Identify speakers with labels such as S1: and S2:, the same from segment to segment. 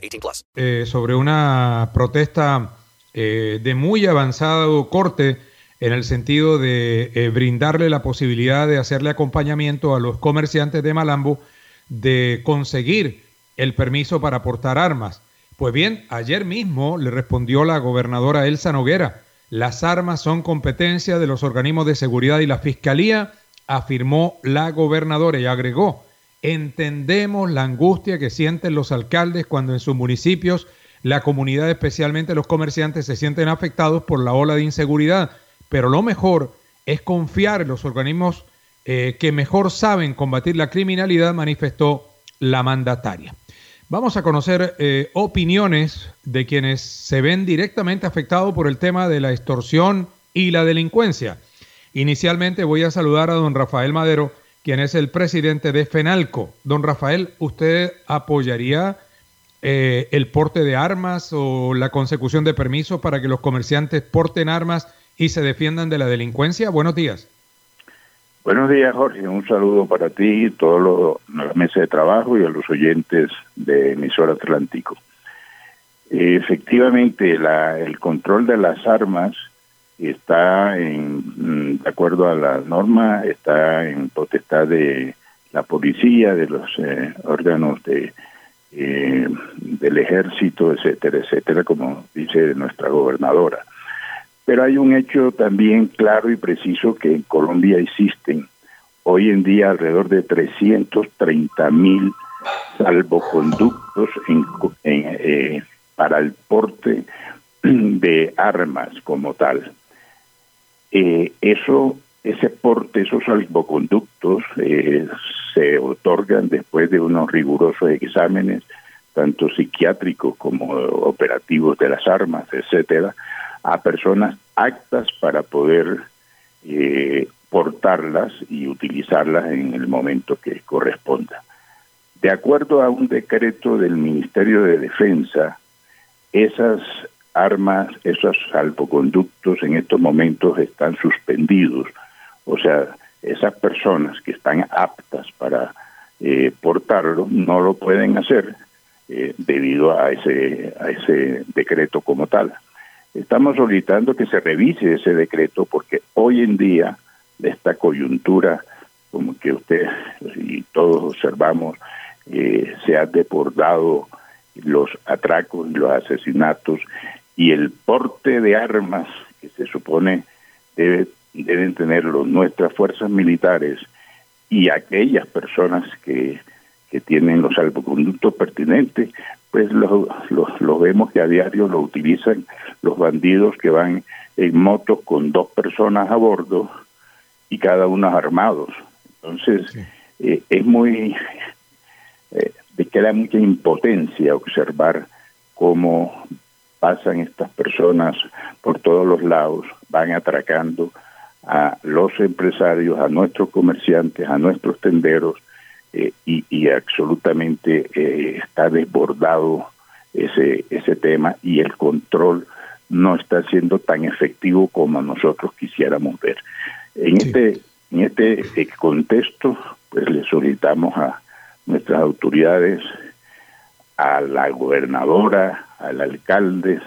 S1: 18 plus.
S2: eh, sobre una protesta eh, de muy avanzado corte en el sentido de eh, brindarle la posibilidad de hacerle acompañamiento a los comerciantes de Malambo de conseguir el permiso para portar armas. Pues bien, ayer mismo le respondió la gobernadora Elsa Noguera, las armas son competencia de los organismos de seguridad y la fiscalía, afirmó la gobernadora y agregó, entendemos la angustia que sienten los alcaldes cuando en sus municipios la comunidad, especialmente los comerciantes, se sienten afectados por la ola de inseguridad, pero lo mejor es confiar en los organismos eh, que mejor saben combatir la criminalidad, manifestó la mandataria. Vamos a conocer eh, opiniones de quienes se ven directamente afectados por el tema de la extorsión y la delincuencia. Inicialmente voy a saludar a don Rafael Madero, quien es el presidente de FENALCO. Don Rafael, ¿usted apoyaría eh, el porte de armas o la consecución de permisos para que los comerciantes porten armas y se defiendan de la delincuencia? Buenos días.
S3: Buenos días, Jorge. Un saludo para ti, todos los la mesa de trabajo y a los oyentes de emisora Atlántico. Efectivamente, la, el control de las armas está en, mm, de acuerdo a la norma, está en potestad de la policía, de los eh, órganos de eh, del ejército, etcétera, etcétera, como dice nuestra gobernadora. Pero hay un hecho también claro y preciso que en Colombia existen hoy en día alrededor de 330 mil salvoconductos en, en, eh, para el porte de armas como tal. Eh, eso, ese porte, esos salvoconductos eh, se otorgan después de unos rigurosos exámenes, tanto psiquiátricos como operativos de las armas, etcétera, a personas aptas para poder eh, portarlas y utilizarlas en el momento que corresponda. De acuerdo a un decreto del Ministerio de Defensa, esas armas, esos salvoconductos en estos momentos están suspendidos. O sea, esas personas que están aptas para eh, portarlo no lo pueden hacer eh, debido a ese, a ese decreto como tal. Estamos solicitando que se revise ese decreto porque hoy en día esta coyuntura, como que usted y todos observamos, eh, se ha desbordado los atracos y los asesinatos y el porte de armas que se supone debe, deben tenerlo nuestras fuerzas militares y aquellas personas que, que tienen los salvoconductos pertinentes, pues lo, lo, lo, vemos que a diario lo utilizan los bandidos que van en motos con dos personas a bordo y cada uno armados. Entonces, sí. eh, es muy, eh, queda mucha impotencia observar cómo pasan estas personas por todos los lados, van atracando a los empresarios, a nuestros comerciantes, a nuestros tenderos, eh, y, y, absolutamente eh, está desbordado ese, ese tema y el control no está siendo tan efectivo como nosotros quisiéramos ver. En sí. este en este contexto, pues le solicitamos a nuestras autoridades, a la gobernadora, al alcalde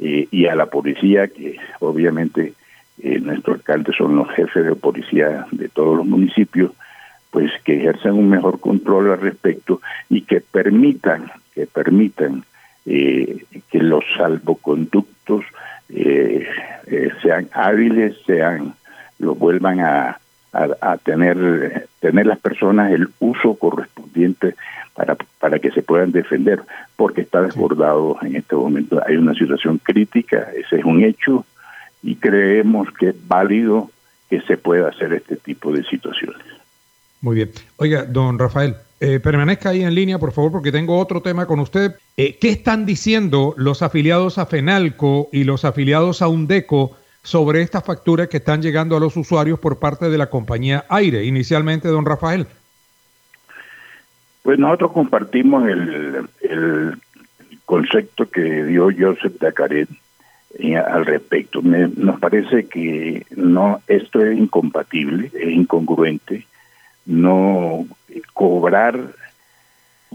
S3: eh, y a la policía, que obviamente eh, nuestros alcaldes son los jefes de policía de todos los municipios, pues que ejerzan un mejor control al respecto y que permitan, que permitan eh, que los salvoconductos eh, eh, sean hábiles, sean, los vuelvan a, a, a, tener, tener las personas el uso correspondiente para, para que se puedan defender, porque está desbordado en este momento. Hay una situación crítica, ese es un hecho, y creemos que es válido que se pueda hacer este tipo de situaciones.
S2: Muy bien. Oiga, don Rafael, eh, permanezca ahí en línea, por favor, porque tengo otro tema con usted. Eh, ¿Qué están diciendo los afiliados a FENALCO y los afiliados a UNDECO sobre estas facturas que están llegando a los usuarios por parte de la compañía Aire? Inicialmente, don Rafael.
S3: Pues nosotros compartimos el, concepto que dio Joseph Dacaret eh, al respecto. Me, nos parece que no esto es incompatible, es incongruente. No cobrar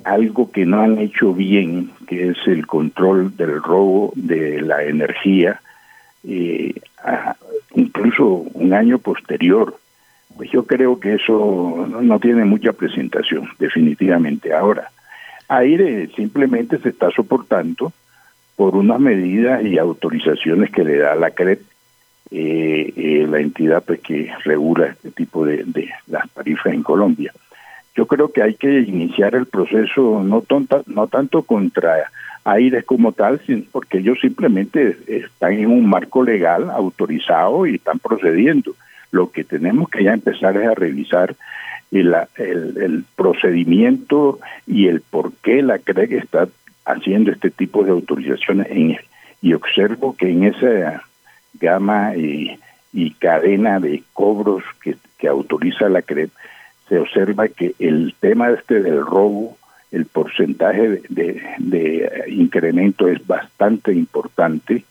S3: algo que no han hecho bien, que es el control del robo de la energía, eh, incluso un año posterior. Pues yo creo que eso no, tiene mucha presentación, definitivamente. Ahora, aire simplemente se está soportando por unas medidas y autorizaciones que le da la CREP, eh, eh, la entidad pues, que regula este tipo de, de las tarifas en Colombia. Yo creo que hay que iniciar el proceso no, tonta, no tanto contra Aires como tal, porque ellos simplemente están en un marco legal autorizado y están procediendo. Lo que tenemos que ya empezar es a revisar el, el, procedimiento y el por qué la CREG está haciendo este tipo de autorizaciones en, y observo que en esa gama y, cadena de cobros que, que autoriza la CREG se observa que el tema este del robo, el porcentaje de, incremento es bastante importante,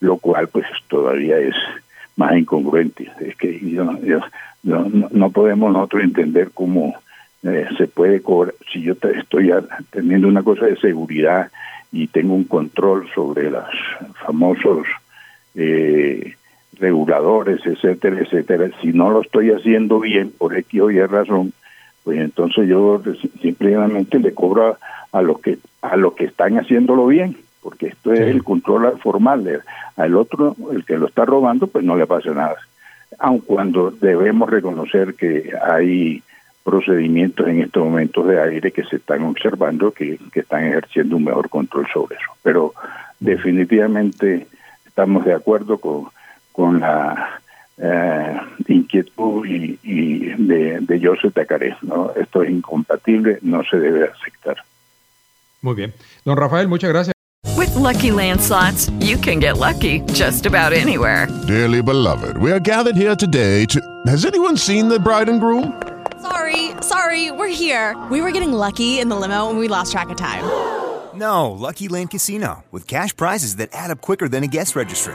S3: lo cual pues todavía es más incongruente. Es que yo, no, podemos nosotros entender cómo eh, se puede cobrar, si yo estoy teniendo una cosa de seguridad y tengo un control sobre los famosos eh, reguladores, etcétera, etcétera, si no lo estoy haciendo bien por X o Y razón, pues entonces yo simplemente le cobro a, los que a los que están haciéndolo bien, porque esto es el control formal. Al otro, el que lo está robando, pues no le pasa nada. Aun cuando debemos reconocer que hay procedimientos en estos momentos de aire que se están observando que, que están ejerciendo un mejor control sobre eso. Pero definitivamente estamos de acuerdo con con la eh, inquietud y, y de, de Joseph Tacaré. ¿no? Esto es incompatible, no se debe aceptar.
S2: Muy bien. Don Rafael, muchas gracias.
S4: With lucky landslots, you can get lucky just about anywhere.
S5: Dearly beloved, we are gathered here today to. Has anyone seen the bride and groom?
S6: Sorry, sorry, we're here. We were getting lucky in the limo and we lost track of time.
S7: No, Lucky Land Casino, with cash prizes that add up quicker than a guest registry